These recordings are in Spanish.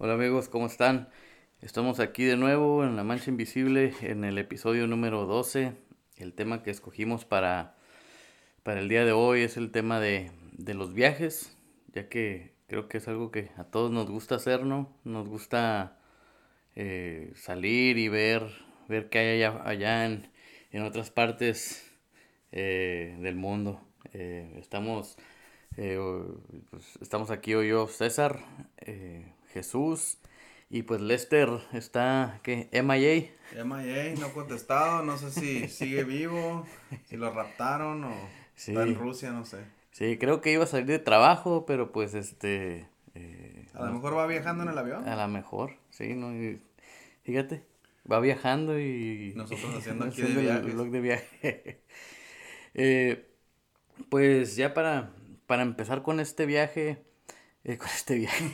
Hola amigos, ¿cómo están? Estamos aquí de nuevo en La Mancha Invisible en el episodio número 12. El tema que escogimos para, para el día de hoy es el tema de, de los viajes, ya que creo que es algo que a todos nos gusta hacer, ¿no? Nos gusta eh, salir y ver, ver qué hay allá, allá en, en otras partes eh, del mundo. Eh, estamos, pues, estamos aquí hoy yo, César, Jesús. Y pues Lester está, ¿qué? MIA. MIA, no contestado, no sé si sigue vivo, si lo raptaron o está en Rusia, no sé. Sí, creo que iba a salir de trabajo, pero pues este... Eh, a lo mejor va viajando en el avión. A lo mejor, sí, ¿no? fíjate, va viajando y... Nosotros haciendo aquí de el blog de viaje. eh, pues ya para, para empezar con este viaje, eh, con este viaje.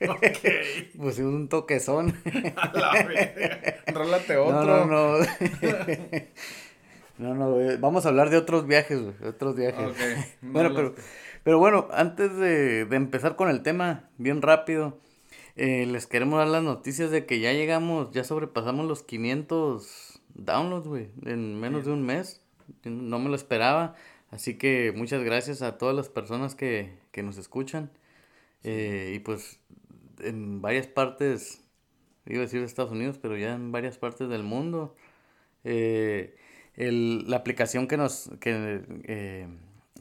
ok. Pues un toquezón. A la vez. otro. No, no, no. no, no, eh, vamos a hablar de otros viajes, Otros viajes. Okay. bueno, pero, pero bueno, antes de, de, empezar con el tema, bien rápido, eh, les queremos dar las noticias de que ya llegamos, ya sobrepasamos los 500 downloads, güey, en menos de un mes. No me lo esperaba. Así que muchas gracias a todas las personas que, que nos escuchan. Eh, y pues en varias partes, iba a decir de Estados Unidos, pero ya en varias partes del mundo, eh, el, la aplicación que nos que, eh,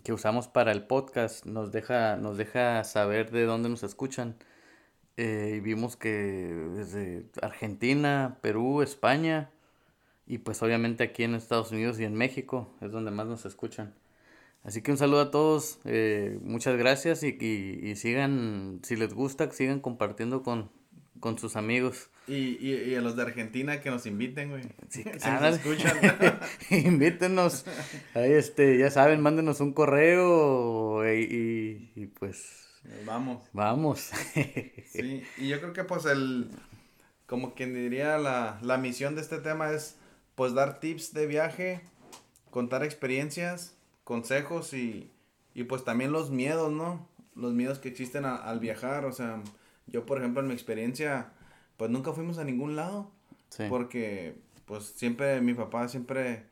que usamos para el podcast nos deja, nos deja saber de dónde nos escuchan. y vimos que desde Argentina, Perú, España y pues obviamente aquí en Estados Unidos y en México es donde más nos escuchan. Así que un saludo a todos, eh, muchas gracias y, y, sigan, si les gusta, sigan compartiendo con, con sus amigos. Y, y, a los de Argentina que nos inviten, güey. Sí, si nos escuchan. Invítenos. Ahí, este, ya saben, mándenos un correo y, y pues... Vamos. Vamos. sí, y yo creo que pues el, como quien diría, la, la misión de este tema es pues dar tips de viaje, contar experiencias consejos y, y pues también los miedos, ¿no? Los miedos que existen al viajar, o sea, yo por ejemplo en mi experiencia, pues nunca fuimos a ningún lado, porque pues siempre mi papá siempre,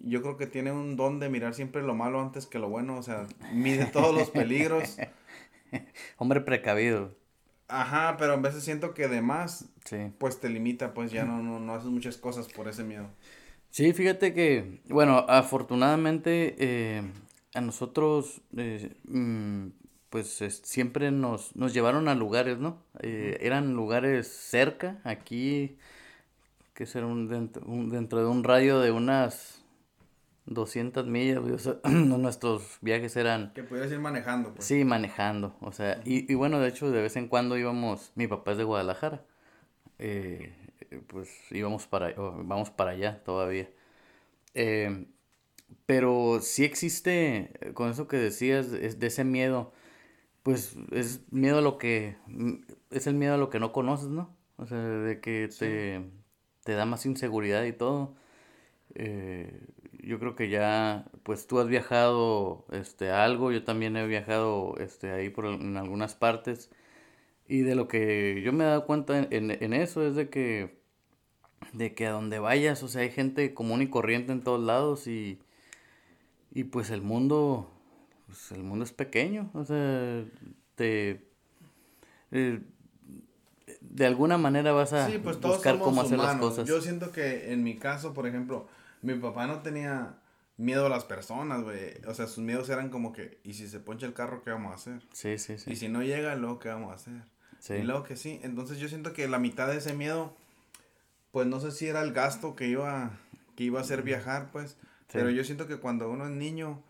yo creo que tiene un don de mirar siempre lo malo antes que lo bueno, o sea, mide todos los peligros. Hombre precavido. Ajá, pero a veces siento que de más, pues te limita, pues ya no, no, no haces muchas cosas por ese miedo. Sí, fíjate que, bueno, afortunadamente eh, a nosotros, eh, mm, pues siempre nos, nos llevaron a lugares, ¿no? Eh, eran lugares cerca, aquí, que será un dentro, dentro, de un radio de unas 200 millas, o sea, nuestros viajes eran... Que pudieras ir manejando, pues. Sí, manejando, o sea, y, y bueno, de hecho, de vez en cuando íbamos, mi papá es de Guadalajara, eh, pues íbamos para, vamos para allá todavía. Eh, pero sí existe, eh, con eso que decías, de ese miedo, pues es miedo a lo que, mm, es el miedo a lo que no conoces, ¿no? O sea, de que te, te da más inseguridad y todo. yo creo que ya, pues tú has viajado este, algo, yo también he viajado este, ahí por en algunas partes. Y de lo que yo me he dado cuenta en, en, eso es de que, de que a donde vayas, o sea, hay gente común y corriente en todos lados y, y pues el mundo, pues el mundo es pequeño, o sea, te... Eh, de alguna manera vas a pues buscar cómo hacer las cosas. Yo siento que en mi caso, por ejemplo, mi papá no tenía miedo a las personas, güey. O sea, sus miedos eran como que, ¿y si se poncha el carro, qué vamos a hacer? Sí, sí, sí. Y si no llega, luego, ¿qué vamos a hacer? Y luego que sí. Entonces yo siento que la mitad de ese miedo, pues no sé si era el gasto que iba, que iba a hacer viajar, pues. Pero yo siento que cuando uno es niño,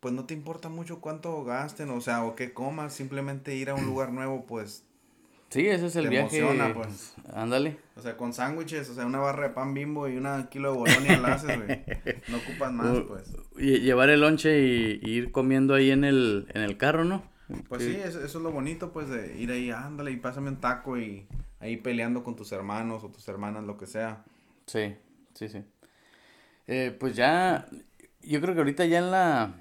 pues no te importa mucho cuánto gasten, o sea, o qué comas, simplemente ir a un lugar nuevo, pues. Sí, ese es el viaje. Emociona, pues. Ándale. O sea, con sándwiches, o sea, una barra de pan bimbo y una kilo de bolonia la haces, güey. No ocupas más, pues. Y llevar el lonche y, y, ir comiendo ahí en el, en el carro, ¿no? Pues sí, eso, es lo bonito, pues, de ir ahí, ándale y pásame un taco y ahí peleando con tus hermanos o tus hermanas, lo que sea. Sí, sí, sí. Eh, pues ya, yo creo que ahorita ya en la,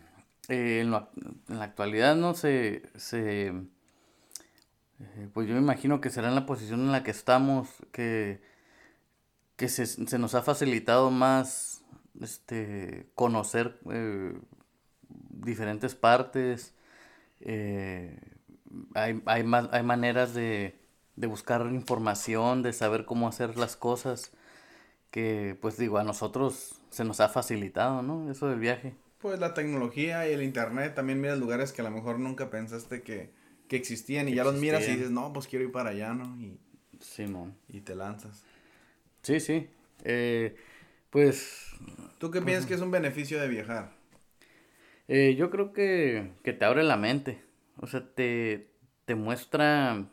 eh, en, la actualidad, ¿no? Se, se, Eh, pues yo me imagino que será en la posición en la que estamos, que, que se, se nos ha facilitado más este, conocer diferentes partes. Hay, hay, hay maneras de, de buscar información, de saber cómo hacer las cosas, que pues digo, a nosotros se nos ha facilitado, ¿no? Eso del viaje. Pues la tecnología y el internet, también miras lugares que a lo mejor nunca pensaste que, que existían y ya los miras y dices, no, pues quiero ir para allá, ¿no? Y, sí, y te lanzas. Sí, sí. Eh, pues... ¿Tú qué piensas que es un beneficio de viajar? Eh, yo creo que, que te abre la mente. O sea, te, te muestra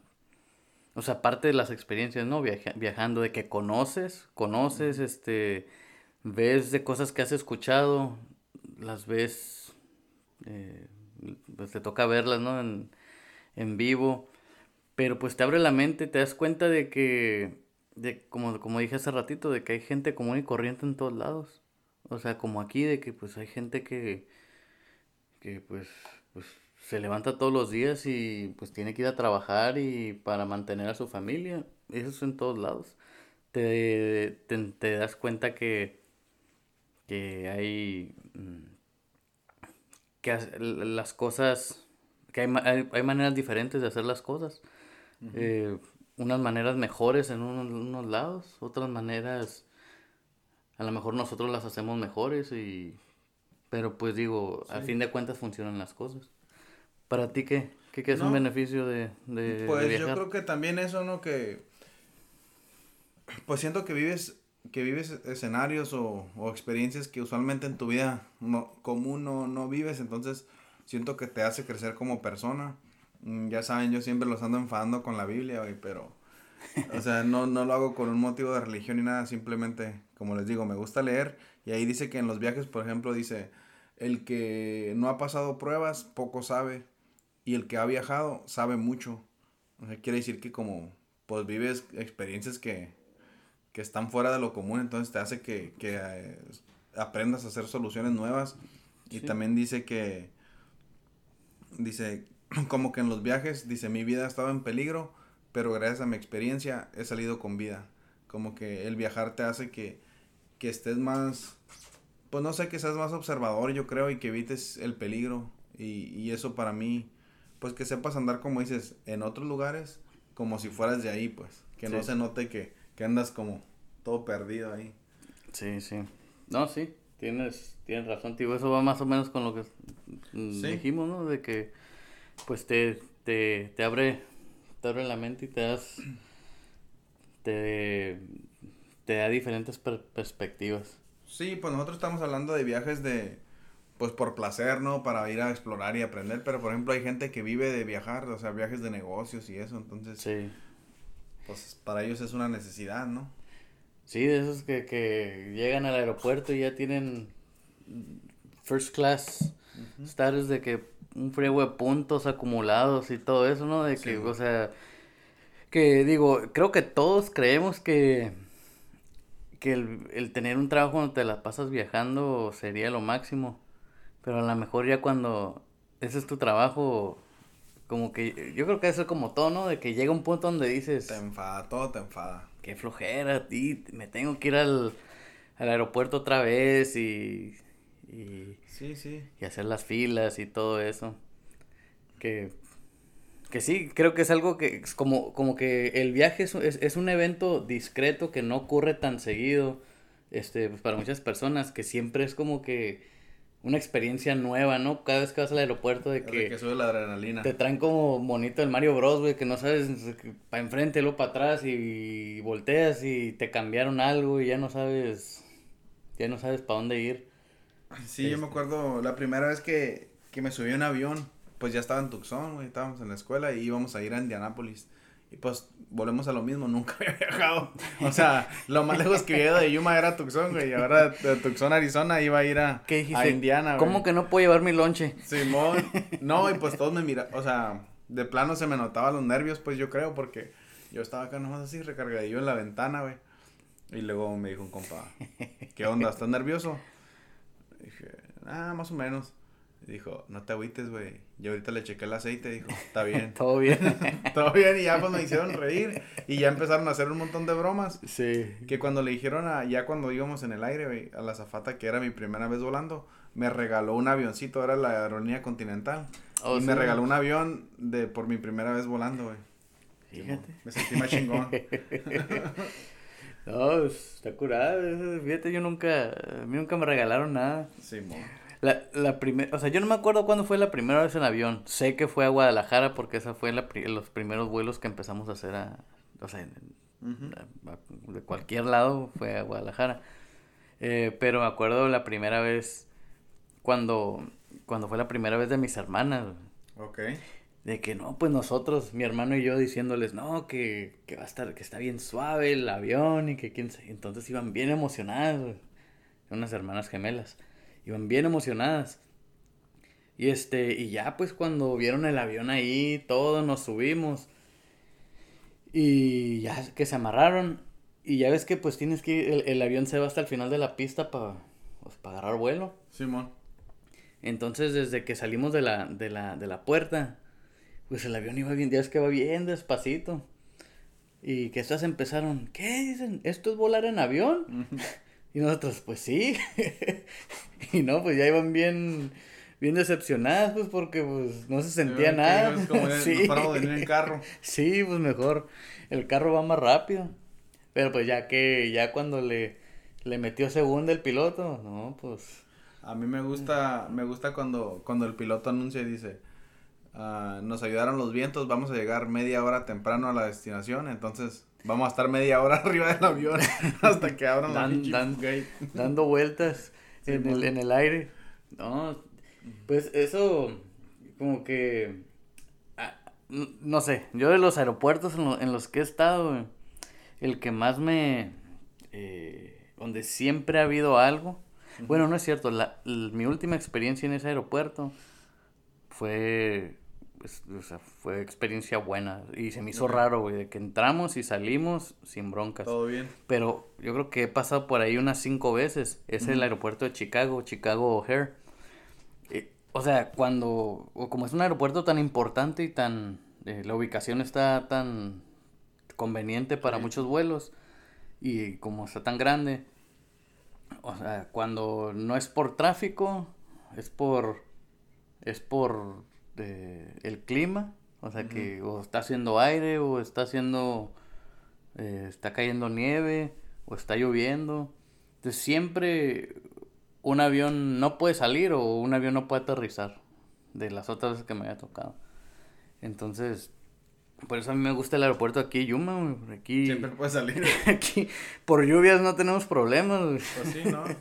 o sea, aparte de las experiencias, ¿no? viajando, de que conoces, conoces, este, ves de cosas que has escuchado, las ves, eh, pues te toca verlas, ¿no? En, en, vivo, pero pues te abre la mente, te das cuenta de que, de, como, como dije hace ratito, de que hay gente común y corriente en todos lados. O sea, como aquí, de que pues hay gente que, que pues, pues se levanta todos los días y pues tiene que ir a trabajar y para mantener a su familia. Eso es en todos lados. Te, te, das cuenta que, que hay, mm, que las cosas, que hay, hay, maneras diferentes de hacer las cosas. Eh, unas maneras mejores en unos, lados, otras maneras, a lo mejor nosotros las hacemos mejores y... Pero pues digo, a fin de cuentas funcionan las cosas. ¿Para ti qué? ¿Qué, es un beneficio de, de Pues yo creo que también eso, ¿no? Que pues siento que vives que vives escenarios o, experiencias que usualmente en tu vida no, común no, no vives, entonces siento que te hace crecer como persona. Mm, ya saben, yo siempre los ando enfadando con la Biblia, pero, o sea, no, no lo hago con un motivo de religión ni nada, simplemente, como les digo, me gusta leer y ahí dice que en los viajes, por ejemplo, dice, el que no ha pasado pruebas, poco sabe, y el que ha viajado sabe mucho. O sea, quiere decir que como pues vives experiencias que, que están fuera de lo común, entonces te hace que, que eh, aprendas a hacer soluciones nuevas. Y también dice que, dice, como que en los viajes, dice, mi vida ha estado en peligro, pero gracias a mi experiencia he salido con vida. Como que el viajar te hace que, que estés más, pues no sé, que seas más observador, yo creo, y que evites el peligro. Y, y eso para mí pues que sepas andar, como dices, en otros lugares, como si fueras de ahí, pues. Que no se note que, que andas como todo perdido ahí. Sí, sí. No, sí, tienes, tienes razón, tío. Eso va más o menos con lo que dijimos, ¿no? De que, pues, te, te, te abre, te abre la mente y te das, te, te da diferentes perspectivas. Sí, pues nosotros estamos hablando de viajes de pues por placer, ¿no? Para ir a explorar y aprender, pero por ejemplo hay gente que vive de viajar, o sea, viajes de negocios y eso, entonces, sí. pues para ellos es una necesidad, ¿no? Sí, de esos que, que llegan al aeropuerto y ya tienen first class status de que un friego de puntos acumulados y todo eso, ¿no? De que, o sea, que digo, creo que todos creemos que que el, el tener un trabajo donde te la pasas viajando sería lo máximo. Pero a lo mejor ya cuando ese es tu trabajo, como que yo creo que eso es como todo, ¿no? De que llega un punto donde dices... Te enfada, todo te enfada. Qué flojera, ti, me tengo que ir al, aeropuerto otra vez y, y... Sí, sí. Y hacer las filas y todo eso. Que, que sí, creo que es algo que es como, como que el viaje es, es, es un evento discreto que no ocurre tan seguido este, pues para muchas personas, que siempre es como que una experiencia nueva, ¿no? Cada vez que vas al aeropuerto de que... que sube la adrenalina. Te traen como bonito el Mario Bros, güey, que no sabes para enfrente, luego para atrás y volteas y te cambiaron algo y ya no sabes, ya no sabes para dónde ir. Sí, yo me este. acuerdo la primera vez que, que me subí a un avión, pues ya estaba en Tucson, güey, estábamos en la escuela y íbamos a ir a Indianápolis. Y pues volvemos a lo mismo, nunca había viajado. O sea, lo más lejos que había de Yuma era Tucson, güey. Y ahora de Tucson, Arizona, iba a ir a, a Indiana, güey. ¿Cómo que no puedo llevar mi lonche? Simón. No, y pues todos me miraban, o sea, de plano se me notaban los nervios, pues yo creo, porque yo estaba acá nomás así recargadillo en la ventana, güey. Y luego me dijo un compa, ¿qué onda? ¿Estás nervioso? dije, ah, más o menos. Dijo, no te agüites, güey. Yo ahorita le chequé el aceite, dijo, está bien. Todo bien. Todo bien, y ya pues me hicieron reír. Y ya empezaron a hacer un montón de bromas. Sí. Que cuando le dijeron a, ya cuando íbamos en el aire, güey, a la zafata que era mi primera vez volando, me regaló un avioncito, era la aerolínea Continental. Oh, y sí. me regaló un avión de por mi primera vez volando, güey. Fíjate. Me sentí más chingón. No, está curado. Fíjate, yo nunca, a mí nunca me regalaron nada. Sí, mo. La, la primera, o sea, yo no me acuerdo cuándo fue la primera vez en avión. Sé que fue a Guadalajara porque esa fue la pri- los primeros vuelos que empezamos a hacer a, o sea, a- a- de cualquier lado fue a Guadalajara. Eh, pero me acuerdo la primera vez cuando, cuando fue la primera vez de mis hermanas. Ok. De que no, pues nosotros, mi hermano y yo diciéndoles, no, que, que va a estar, que está bien suave el avión y que quién sabe. Entonces iban bien emocionadas. Unas hermanas gemelas. Iban bien emocionadas. Y este, y ya pues cuando vieron el avión ahí, todos nos subimos. Y ya que se amarraron. Y ya ves que pues tienes que ir, el, el avión se va hasta el final de la pista para pues, pa agarrar vuelo. Simón. Entonces, desde que salimos de la, de la, de la puerta, pues el avión iba bien, ya es que va bien despacito. Y que estas empezaron, ¿qué dicen? ¿Esto es volar en avión? Y nosotros, pues sí. y no, pues ya iban bien, bien decepcionadas, pues porque pues no se sentía Sí, nada. Es como sí. venir en carro. sí, pues mejor. El carro va más rápido. Pero pues ya que, ya cuando le, le metió segunda el piloto, no, pues... A mí me gusta, me gusta cuando, cuando el piloto anuncia y dice, ah, nos ayudaron los vientos, vamos a llegar media hora temprano a la destinación, entonces vamos a estar media hora arriba del avión hasta que abran la Dan- pinche dan- dando vueltas Sí, en, el, en el aire. No, pues eso, como que, ah, no sé, yo de los aeropuertos en, lo- en los que he estado, el que más me, eh, donde siempre ha habido algo, bueno, no es cierto, la, l- mi última experiencia en ese aeropuerto fue, pues, o sea, fue experiencia buena y se me hizo raro, güey, de que entramos y salimos sin broncas. Todo bien. Pero yo creo que he pasado por ahí unas cinco veces. Es el aeropuerto de Chicago, Chicago O'Hare. Eh, o sea, cuando, o como es un aeropuerto tan importante y tan, eh, la ubicación está tan conveniente para Sí. muchos vuelos y como está tan grande, o sea, cuando no es por tráfico, es por, es por eh, el clima, o sea que o está haciendo aire o está haciendo, eh, está cayendo nieve o está lloviendo. Entonces siempre un avión no puede salir o un avión no puede aterrizar de las otras veces que me había tocado. Entonces, por eso a mí me gusta el aeropuerto aquí, Yuma, Aquí, Siempre puede salir. aquí, por lluvias no tenemos problemas. Pues sí, ¿no?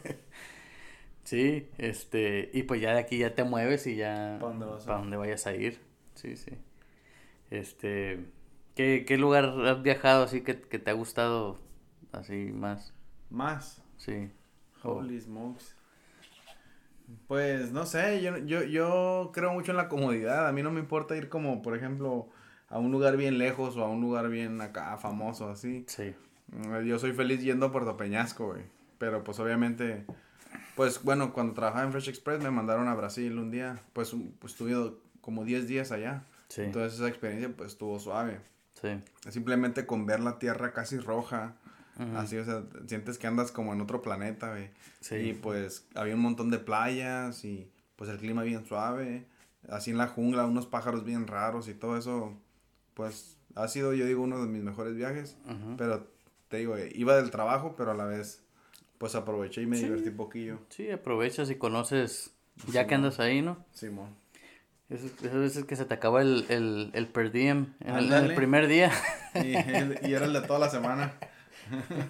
Sí, este, y pues ya de aquí ya te mueves y ya Pa' dónde vas vayas a ir. Sí, sí. Este, ¿qué, qué lugar has viajado así que, que te ha gustado así más? Más. Sí. Holy smokes. Pues no sé, yo, yo, yo creo mucho en la comodidad. A mí no me importa ir como, por ejemplo, a un lugar bien lejos o a un lugar bien acá famoso, así. Sí. Mm, Yo soy feliz yendo a Puerto Peñasco, güey. Pero pues obviamente, pues bueno, cuando trabajaba en Fresh Express me mandaron a Brasil un día. Pues, un- pues estuve como 10 días allá. Sí. Entonces esa experiencia pues estuvo suave. Sí. Simplemente con ver la tierra casi roja. Ujú. Así, o sea, sientes que andas como en otro planeta, güey. Sí. Y pues había un montón de playas y pues el clima bien suave. Así en la jungla, unos pájaros bien raros y todo eso. Pues ha sido, yo digo, uno de mis mejores viajes. Pero te digo, iba del trabajo, pero a la vez pues aproveché y me Sí. divertí poquillo. Sí, aprovechas y conoces, ya Sí, que andas ahí, ¿no? Simón. Esas, esas veces que se te acaba el, el, el per diem en el, en el Ándale. primer día. Y, y era el de toda la semana.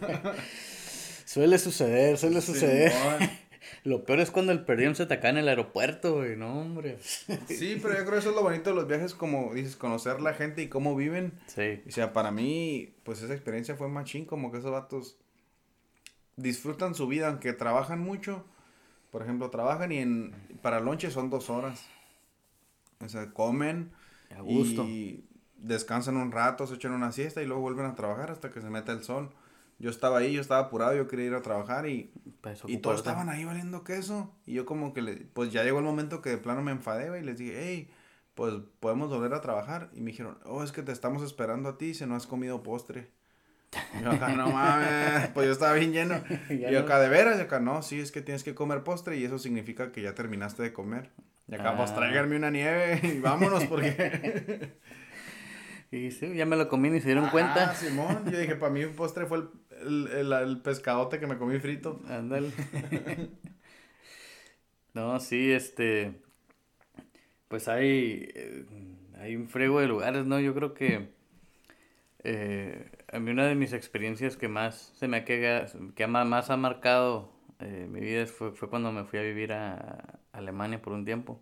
suele suceder, suele suceder. Simón. Lo peor es cuando el per diem se te acaba en el aeropuerto, güey, no, hombre. Sí, pero yo creo que eso es lo bonito de los viajes, como dices, conocer la gente y cómo viven. Sí, O sea, para mí, pues esa experiencia fue machín, como que esos vatos disfrutan su vida, aunque trabajan mucho. Por ejemplo, trabajan y en, para lonche son dos horas. O sea, comen a gusto. y descansan un rato, se echan una siesta y luego vuelven a trabajar hasta que se mete el sol. yo estaba ahí, yo estaba apurado, yo quería ir a trabajar y, y todos estaban ahí valiendo queso. Y yo como que, le, pues ya llegó el momento que de plano me enfadé, y les dije, hey, pues podemos volver a trabajar. Y me dijeron, oh, es que te estamos esperando a ti si no has comido postre. Yo acá, no mames, pues yo estaba bien lleno. y yo acá, ¿de veras? Y acá, no, sí, es que tienes que comer postre y eso significa que ya terminaste de comer. Y acá, pues ah. tráiganme una nieve y vámonos porque... y sí, ya me lo comí y se dieron cuenta. Ah, Simón, yo dije, para mí un postre fue el el, el, pescadote que me comí frito. Ándale. no, sí, este. Pues hay. Eh, hay un frego de lugares, ¿no? Yo creo que. Eh, a mí una de mis experiencias que más se me ha que, que más ha marcado eh, mi vida fue, fue cuando me fui a vivir a Alemania por un tiempo.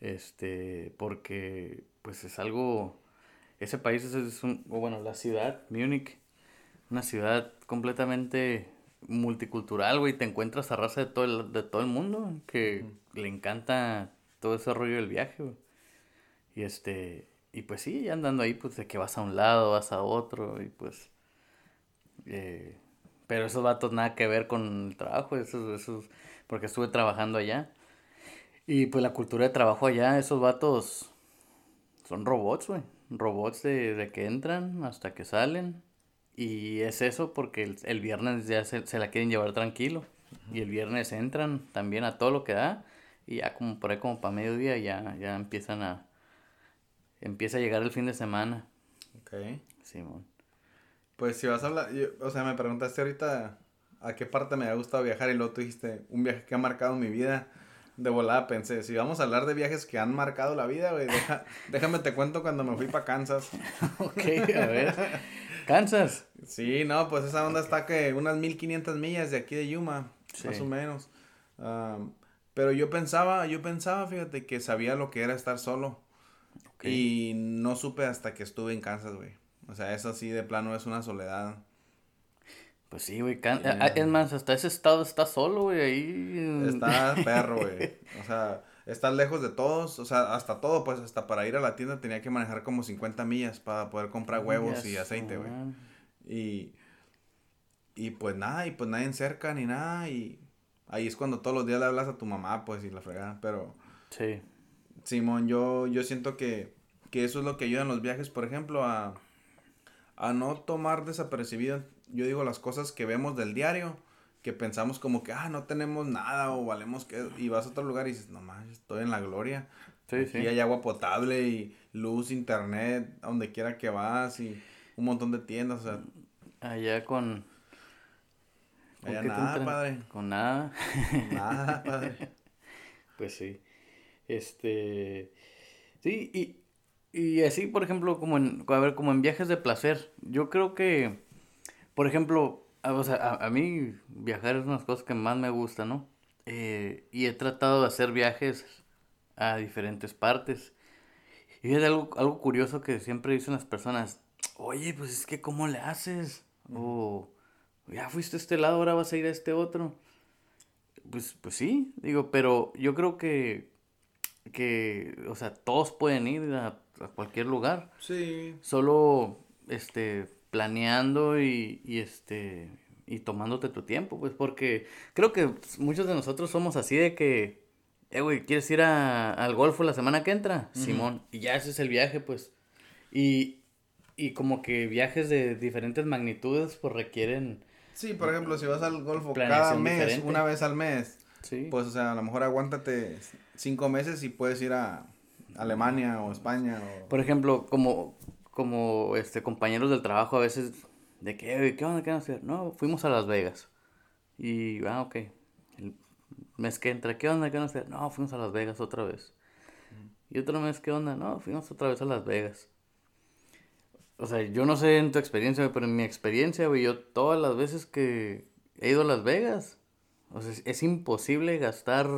Este, porque pues es algo, ese país es, es un, bueno, la ciudad, Múnich, una ciudad completamente multicultural, güey. Te encuentras a raza de todo el, de todo el mundo que le encanta todo ese rollo del viaje, güey. Y este, y pues sí, ya andando ahí, pues de que vas a un lado, vas a otro, y pues. Eh, pero esos vatos nada que ver con el trabajo, esos, esos, porque estuve trabajando allá. Y pues la cultura de trabajo allá, esos vatos son robots, güey. Robots de, de que entran hasta que salen y es eso porque el, viernes ya se, la quieren llevar tranquilo. Y el viernes entran también a todo lo que da. Y ya como por ahí como para mediodía ya, ya empiezan a... Empieza a llegar el fin de semana. Ok. Simón. Pues si vas a hablar... o sea, me preguntaste ahorita a qué parte me ha gustado viajar y luego tú dijiste un viaje que ha marcado mi vida. De volada pensé, si vamos a hablar de viajes que han marcado la vida, güey, déjame te cuento cuando me fui para Kansas. ok, a ver. Kansas. Sí, no, pues esa onda está que unas 1500 millas de aquí de Yuma, más o menos. pero yo pensaba, yo pensaba, fíjate, que sabía lo que era estar solo. Y no supe hasta que estuve en Kansas, güey. O sea, eso sí, de plano es una soledad. Pues sí, güey. Es más, hasta ese estado está solo, güey. Ahí. Está perro, güey. O sea, estás lejos de todos, o sea, hasta todo, pues hasta para ir a la tienda tenía que manejar como 50 millas para poder comprar huevos y aceite, güey. Y, y pues nada, y pues nadie en cerca ni nada, y ahí es cuando todos los días le hablas a tu mamá, pues, y la fregada, pero... Sí. Simón, yo, yo siento que, que eso es lo que ayuda en los viajes, por ejemplo, a, a no tomar desapercibido, yo digo, las cosas que vemos del diario que pensamos como que, ah, no tenemos nada o valemos que... Y vas a otro lugar y dices, no más, estoy en la gloria. Sí, sí. hay agua potable y luz, internet, a donde quiera que vas y un montón de tiendas, o sea... Allá con... Allá nada, padre. Con nada. Nada, padre. pues sí. Este... Sí, y, y así, por ejemplo, como en, a ver, como en viajes de placer, yo creo que, por ejemplo, Ah, o sea, a, mí viajar es una de las cosas que más me gusta, ¿no? Eh, y he tratado de hacer viajes a diferentes partes. Y es algo, algo curioso que siempre dicen las personas, oye, pues es que ¿cómo le haces? O ya fuiste a este lado, ahora vas a ir a este otro. Pues, pues sí, digo, pero yo creo que, que, o sea, todos pueden ir a, a cualquier lugar. Sí. Solo, este, planeando y, y este y tomándote tu tiempo, pues porque creo que muchos de nosotros somos así de que, eh, güey, ¿quieres ir a, al golfo la semana que entra? Simón, y ya ese es el viaje, pues. Y, y como que viajes de diferentes magnitudes, pues requieren... Sí, por ejemplo, si vas al golfo cada mes, una vez al mes, sí. pues, o sea, a lo mejor aguántate cinco meses y puedes ir a Alemania o España. O... Por ejemplo, como como este compañeros del trabajo a veces de que, ¿qué onda? ¿Qué van a hacer? No, fuimos a Las Vegas. Y, ah, ok. El mes que entra, ¿qué onda? ¿Qué van a hacer? No, fuimos a Las Vegas otra vez. Y otro mes, ¿qué onda? No, fuimos otra vez a Las Vegas. O sea, yo no sé en tu experiencia, pero en mi experiencia, güey, yo todas las veces que he ido a Las Vegas, o sea, es, imposible gastar...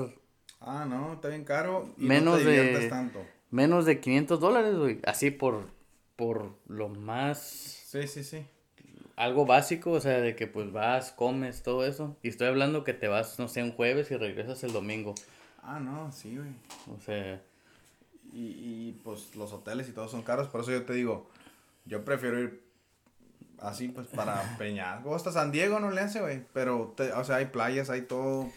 Ah, no, está bien caro y menos no te de, tanto. Menos de 500 dólares, güey, así por por lo más... Sí, sí, sí. Algo básico, o sea, de que pues vas, comes, todo eso. Y estoy hablando que te vas, no sé, un jueves y regresas el domingo. Ah, no, sí, güey. O sea... Y, y pues los hoteles y todo son caros, por eso yo te digo, yo prefiero ir así pues para Peñasco. Hasta San Diego no le hace, güey. Pero, o sea, hay playas, hay todo.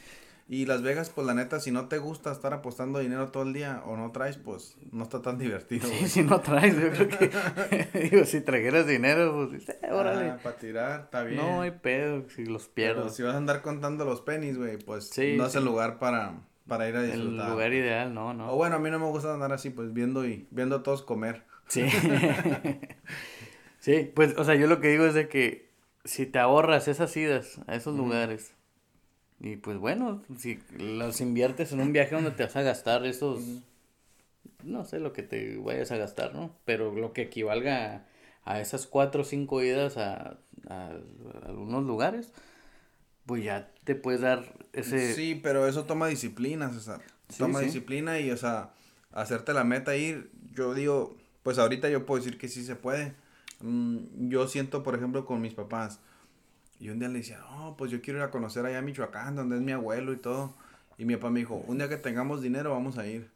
Y Las Vegas, pues la neta, si no te gusta estar apostando dinero todo el día o no traes, pues no está tan divertido. Sí, si no traes, yo creo que. digo, si trajeras dinero, pues eh, órale. Ah, para tirar, está bien. No hay pedo, si los pierdo. si vas a andar contando los pennies, güey, pues no es el lugar para, para ir a disfrutar. El lugar ideal, no, no. O bueno, a mí no me gusta andar así, pues viendo y viendo a todos comer. Sí. Sí, pues, o sea, yo lo que digo es de que si te ahorras esas idas a esos lugares y pues bueno, si los inviertes en un viaje donde te vas a gastar esos, no sé lo que te vayas a gastar, ¿no? Pero lo que equivalga a, esas cuatro o cinco idas a, a, algunos lugares, pues ya te puedes dar ese... Sí, pero eso toma disciplina, César. toma disciplina y, o sea, hacerte la meta ir, yo digo, pues ahorita yo puedo decir que sí se puede. Mm, yo siento, por ejemplo, con mis papás, y un día le decía, oh, pues yo quiero ir a conocer allá a Michoacán, donde es mi abuelo y todo. Y mi papá me dijo, un día que tengamos dinero vamos a ir.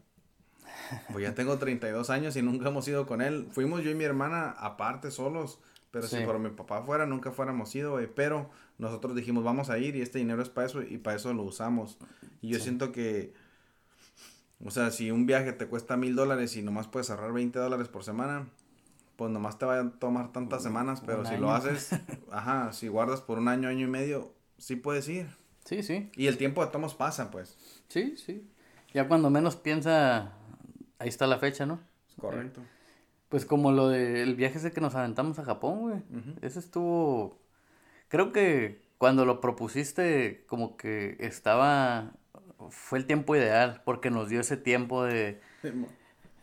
Pues ya tengo 32 años y nunca hemos ido con él. Fuimos yo y mi hermana aparte, solos. Pero si por mi papá fuera, nunca fuéramos ido, güey. Pero nosotros dijimos, vamos a ir y este dinero es para eso y para eso lo usamos. Y yo siento que, o sea, si un viaje te cuesta mil dólares y nomás puedes ahorrar 20 dólares por semana, pues nomás te va a tomar tantas semanas, pero si lo haces, ajá, si guardas por un año, año y medio, sí puedes ir. Sí, sí. Y el tiempo de tomos pasa, pues. Sí, sí. Ya cuando menos piensa, ahí está la fecha, ¿no? Correcto. Pues como lo del viaje ese que nos aventamos a Japón, güey. Ese estuvo, creo que cuando lo propusiste, como que estaba, fue el tiempo ideal, porque nos dio ese tiempo de,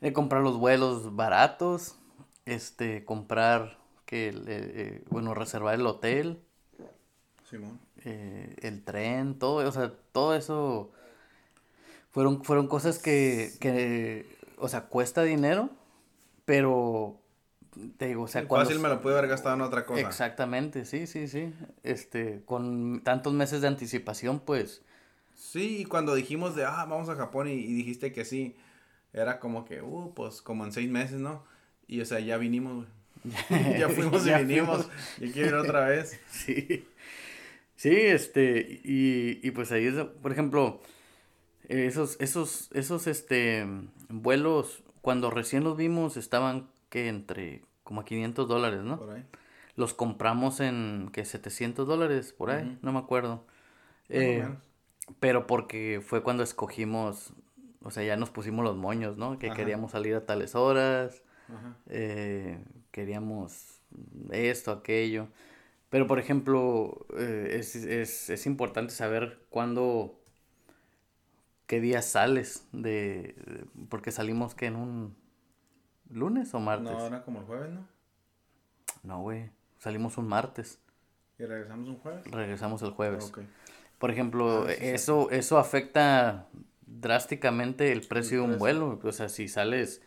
de comprar los vuelos baratos este, comprar, que, eh, bueno, reservar el hotel, eh, el tren, todo, o sea, todo eso fueron, fueron cosas que, que, o sea, cuesta dinero, pero te digo, o sea, Fácil me lo pude haber gastado en otra cosa. Exactamente, sí, sí, sí. Este, con tantos meses de anticipación, pues. Sí, y cuando dijimos de, ah, vamos a Japón y, y dijiste que sí, era como que, uh, pues como en seis meses, ¿no? Y o sea, ya vinimos, ya fuimos y vinimos. Yo quiero ir otra vez. Sí. Sí, este, y, y pues ahí es, por ejemplo, esos, esos, esos, este, vuelos, cuando recién los vimos, estaban, que entre, como a 500 dólares, ¿no? Por ahí. Los compramos en, que 700 dólares, por ahí, no me acuerdo. Eh, pero porque fue cuando escogimos, o sea, ya nos pusimos los moños, ¿no? Que queríamos salir a tales horas, eh, queríamos esto, aquello. Pero, por ejemplo, eh, es, es, es, importante saber cuándo, qué día sales de, porque salimos que en un lunes o martes. No, era como el jueves, ¿no? No, güey, salimos un martes. ¿Y regresamos un jueves? Regresamos el jueves. Por ejemplo, ah, eso, eso afecta drásticamente el precio de un vuelo. O sea, si sales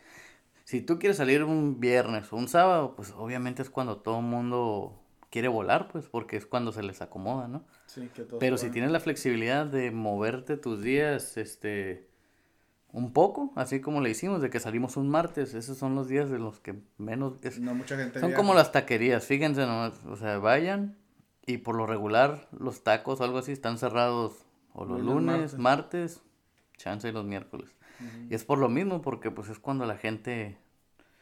si tú quieres salir un viernes o un sábado, pues obviamente es cuando todo el mundo quiere volar, pues porque es cuando se les acomoda, ¿no? Sí, que todo Pero si tienes la flexibilidad de moverte tus días, este, un poco, así como le hicimos, de que salimos un martes, esos son los días de los que menos... no, mucha gente Son como las taquerías, fíjense nomás, o sea, vayan y por lo regular los tacos o algo así están cerrados o los lunes, martes, chance y los miércoles. Y es por lo mismo, porque pues es cuando la gente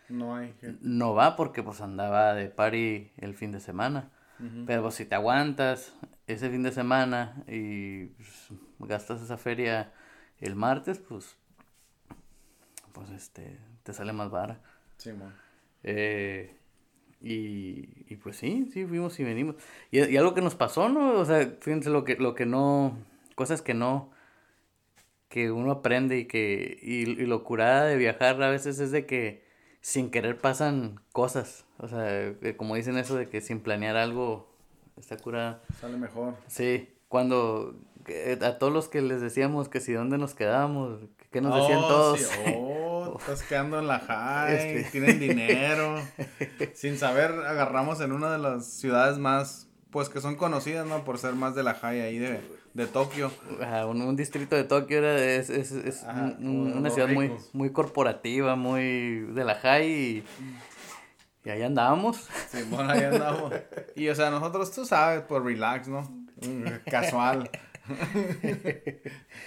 no hay no va porque pues andaba de party el fin de semana. Pero pues, si te aguantas ese fin de semana y pues, gastas esa feria el martes, pues pues este te sale más vara. Sí, eh, y, y pues sí, sí, fuimos y venimos. Y, y, algo que nos pasó, ¿no? O sea, fíjense lo que, lo que no, cosas que no, que uno aprende y que y, y lo curada de viajar a veces es de que sin querer pasan cosas. O sea, como dicen eso de que sin planear algo está curada. Sale mejor. Sí, cuando a todos los que les decíamos que si dónde nos quedábamos, que nos decían oh, todos. Sí. Oh, estás quedando en la high, este. tienen dinero. sin saber, agarramos en una de las ciudades más, pues que son conocidas, ¿no? Por ser más de la high ahí de de Tokio. un, distrito de Tokio era, es, es, es una ciudad muy, muy corporativa, muy de la high Y ahí andábamos. Sí, bueno, ahí andábamos. Y o sea, nosotros, tú sabes, por relax, ¿no? Casual.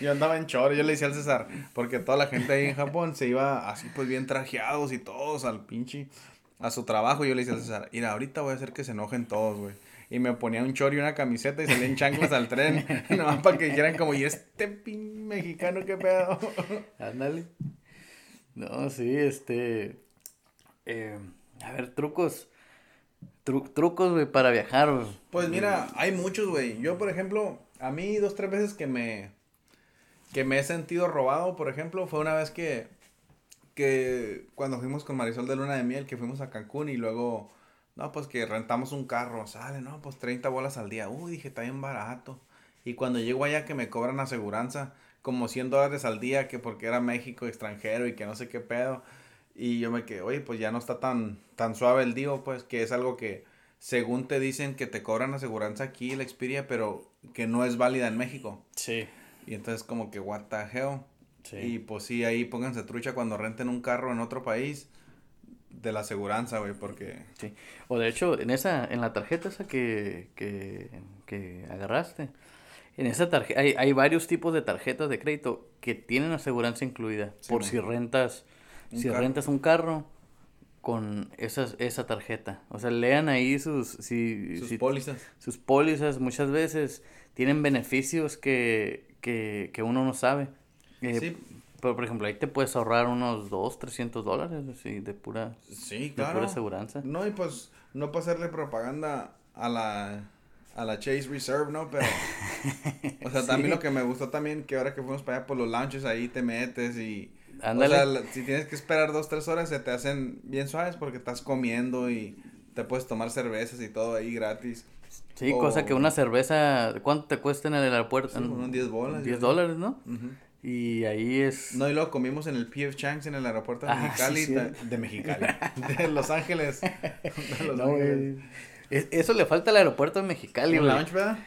yo andaba en choro, yo le decía al César, porque toda la gente ahí en Japón se iba así pues bien trajeados y todos al pinche, a su trabajo. Y yo le decía al César, mira, ahorita voy a hacer que se enojen todos, güey. Y me ponía un chor y una camiseta y salía en chanclas al tren, nomás para que dijeran como, ¿y este pin mexicano qué pedo? Ándale. No, sí, este... Eh, a ver, trucos. trucos, güey, para viajar, Pues mira, hay muchos, güey. Yo, por ejemplo, a mí dos, tres veces que me... Que me he sentido robado, por ejemplo, fue una vez que... Que cuando fuimos con Marisol de Luna de Miel, que fuimos a Cancún y luego... No, pues que rentamos un carro, sale, no, pues 30 bolas al día. Uy, dije, está bien barato. Y cuando llego allá que me cobran aseguranza, como 100 dólares al día, que porque era México extranjero y que no sé qué pedo. Y yo me quedé, oye, pues ya no está tan, tan suave el día, pues que es algo que según te dicen que te cobran aseguranza aquí, la Xperia, pero que no es válida en México. Sí. Y entonces como que, what the hell. Sí. Y pues sí, ahí pónganse trucha cuando renten un carro en otro país de la aseguranza, güey, porque... Sí. O de hecho, en esa, en la tarjeta esa que, que, que agarraste, en esa tarjeta, hay, hay varios tipos de tarjetas de crédito que tienen aseguranza incluida. por si rentas si rentas un carro con esas, esa tarjeta. O sea, lean ahí sus... Si, sus pólizas. Sus pólizas muchas veces tienen beneficios que, que, que uno no sabe. Eh, sí. Pero, por ejemplo, ahí te puedes ahorrar unos 2, 300 dólares así, de pura... Sí, claro. De pura aseguranza. No, y pues no para hacerle propaganda a la a la Chase Reserve, ¿no? Pero, o sea, también lo que me gustó también, que ahora que fuimos para allá por los lounges, ahí te metes y o sea, si tienes que esperar dos, tres horas, se te hacen bien suaves porque estás comiendo y te puedes tomar cervezas y todo ahí gratis. Sí, cosa que una cerveza, ¿cuánto te cuesta en el aeropuerto? Sí, unos 10 bolas. 10 dólares, ¿no? Y ahí es... No, y luego comimos en el PF Chang's en el aeropuerto de ah, Mexicali. De, Mexicali. de Los Ángeles. De Los Ángeles. Eso le falta al aeropuerto de Mexicali, güey. lounge, ¿verdad?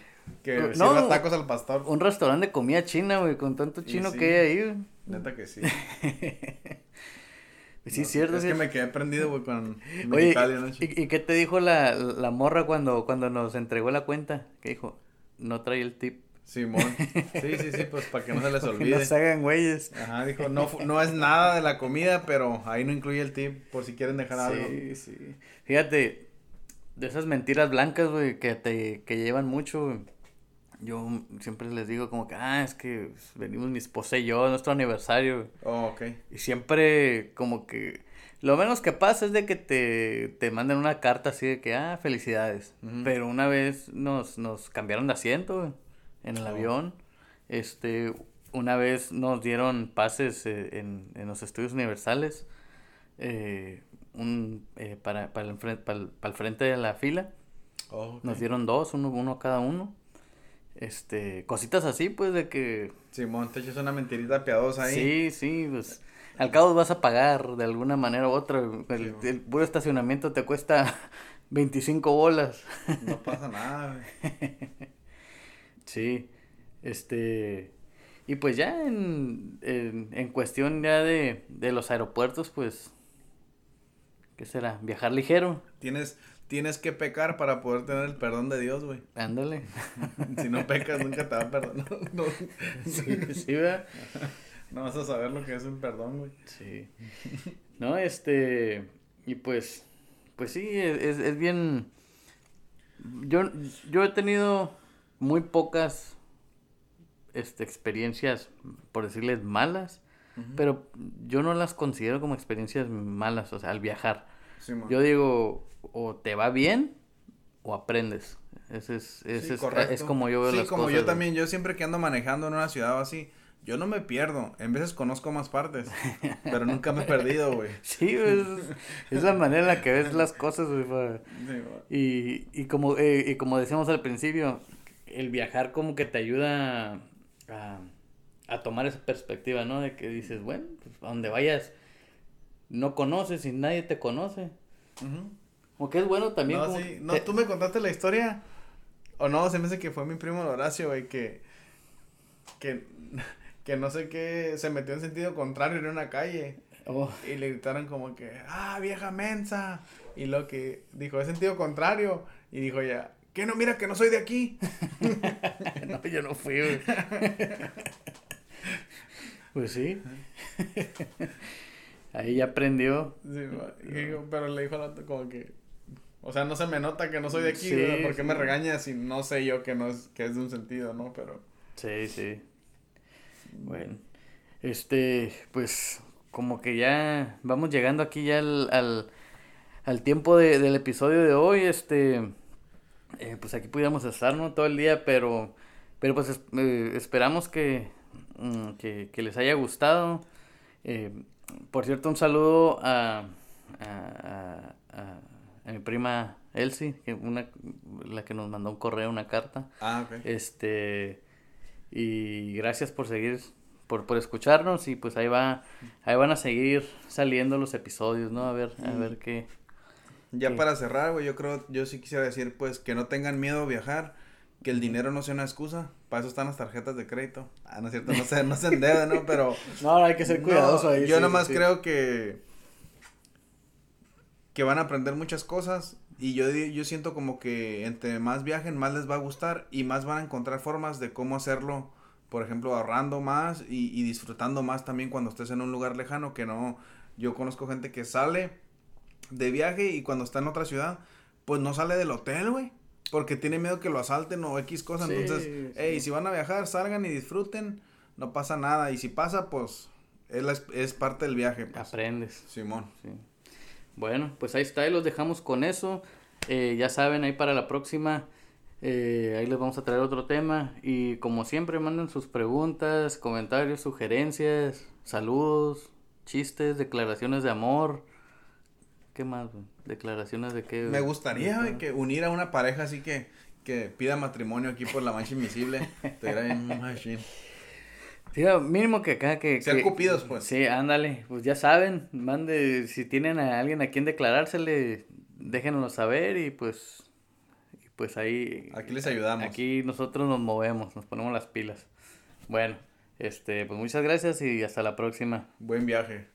Que no, tacos al pastor. Un restaurante de comida china, güey, con tanto chino que hay ahí, güey. Neta que sí. sí, cierto. Es que me quedé prendido, güey, con Oye, ¿y, ¿y, qué te dijo la, la morra cuando, cuando nos entregó la cuenta? ¿Qué dijo? No trae el tip. Simón. Sí, sí, sí, pues para que no se les olvide. no se hagan güeyes. Ajá, dijo, no, no es nada de la comida, pero ahí no incluye el tip por si quieren dejar algo. Sí, sí. Fíjate, de esas mentiras blancas, güey, que te que llevan mucho, güey yo siempre les digo como que, ah, es que venimos mi esposa y yo, nuestro aniversario. Oh, ok. Y siempre como que lo menos que pasa es de que te, te manden una carta así de que, ah, felicidades. Pero una vez nos, nos cambiaron de asiento en el oh. avión. Este, una vez nos dieron pases eh, en, en los estudios universales. Eh, un, eh, para, para, el, para, el, para el frente de la fila. Oh, nos dieron dos, uno, uno cada uno este, cositas así, pues, de que... Simón, te echas una mentirita piadosa ahí. Sí, sí, pues, al cabo vas a pagar de alguna manera u otra. El, el puro estacionamiento te cuesta 25 bolas. No pasa nada, Sí, este... Y pues ya en, en, en cuestión ya de, de los aeropuertos, pues... ¿Qué será? Viajar ligero. Tienes, tienes que pecar para poder tener el perdón de Dios, güey. Ándale. si no pecas, nunca te va a perdonar. No, sí, sí, ¿verdad? No vas a saber lo que es un perdón, güey. Sí. No, este. Y pues. Pues sí, es, es bien. Yo, yo he tenido muy pocas este, experiencias, por decirles, malas. Pero yo no las considero como experiencias malas, o sea, al viajar. yo digo, o te va bien o aprendes. Ese es, ese es, como yo veo sí, como yo también, yo siempre que ando manejando en una ciudad así, yo no me pierdo. En veces conozco más partes, pero nunca me he perdido, güey. Sí, es, la manera en la que ves las cosas, güey. y, y, como, eh, y como decíamos al principio, el viajar como que te ayuda a, a tomar esa perspectiva, ¿no? De que dices, bueno, pues a donde vayas no conoces y nadie te conoce. Como que es bueno también. No, sí. No, tú me contaste la historia. O no, se me hace que fue mi primo Horacio, güey, que. Que. Que no sé qué. Se metió en sentido contrario en una calle. Oh. Y le gritaron como que. ¡Ah, vieja mensa! Y lo que dijo, es sentido contrario. Y dijo ya, ¿qué no? Mira que no soy de aquí. no, yo no fui, güey. pues sí. Ahí ya aprendió. Sí, pero le dijo al como que. O sea, no se me nota que no soy de aquí, sí, ¿por qué me regañas si no sé yo que no es, que es de un sentido, ¿no? Pero. Sí, sí. Bueno. Este, pues, como que ya vamos llegando aquí ya al, al, tiempo del episodio de hoy. Este, eh, pues aquí pudiéramos estar, ¿no? Todo el día, pero, pero pues eh, esperamos que, mm, que, que, les haya gustado. Eh, por cierto, un saludo a, a, a, mi prima Elsie, que una, la que nos mandó un correo, una carta. Ah, ok. Este, y gracias por seguir, por, por escucharnos y pues ahí va, ahí van a seguir saliendo los episodios, ¿no? A ver, a ver qué. Ya para cerrar, güey, yo creo, yo sí quisiera decir, pues, que no tengan miedo a viajar, que el dinero no sea una excusa, para eso están las tarjetas de crédito. Ah, no es cierto, no se, no se endeuda, ¿no? Pero... No, hay que ser cuidadoso ahí. Yo nomás creo que... Que van a aprender muchas cosas y yo, yo siento como que entre más viajen, más les va a gustar y más van a encontrar formas de cómo hacerlo, por ejemplo, ahorrando más y, y disfrutando más también cuando estés en un lugar lejano que no... Yo conozco gente que sale de viaje y cuando está en otra ciudad, pues no sale del hotel, güey porque tiene miedo que lo asalten o X cosas. Entonces, hey, si van a viajar, salgan y disfruten. No pasa nada. Y si pasa, pues es, es parte del viaje. Pues. Aprendes. Simón. Sí. Bueno, pues ahí está. Y los dejamos con eso. Eh, ya saben, ahí para la próxima. Eh, ahí les vamos a traer otro tema. Y como siempre, manden sus preguntas, comentarios, sugerencias, saludos, chistes, declaraciones de amor. ¿Qué más? ¿Declaraciones de qué? Me gustaría que unir a una pareja así que, que pida matrimonio aquí por la mancha invisible. Te bien machine. Sí, mínimo que acá que... Sean cupidos, pues. Sí, ándale. Pues ya saben, mande, si tienen a alguien a quien declarársele, déjenoslo saber y pues... Y pues ahí... Aquí les ayudamos. Aquí nosotros nos movemos, nos ponemos las pilas. Bueno, este, pues muchas gracias y hasta la próxima. Buen viaje.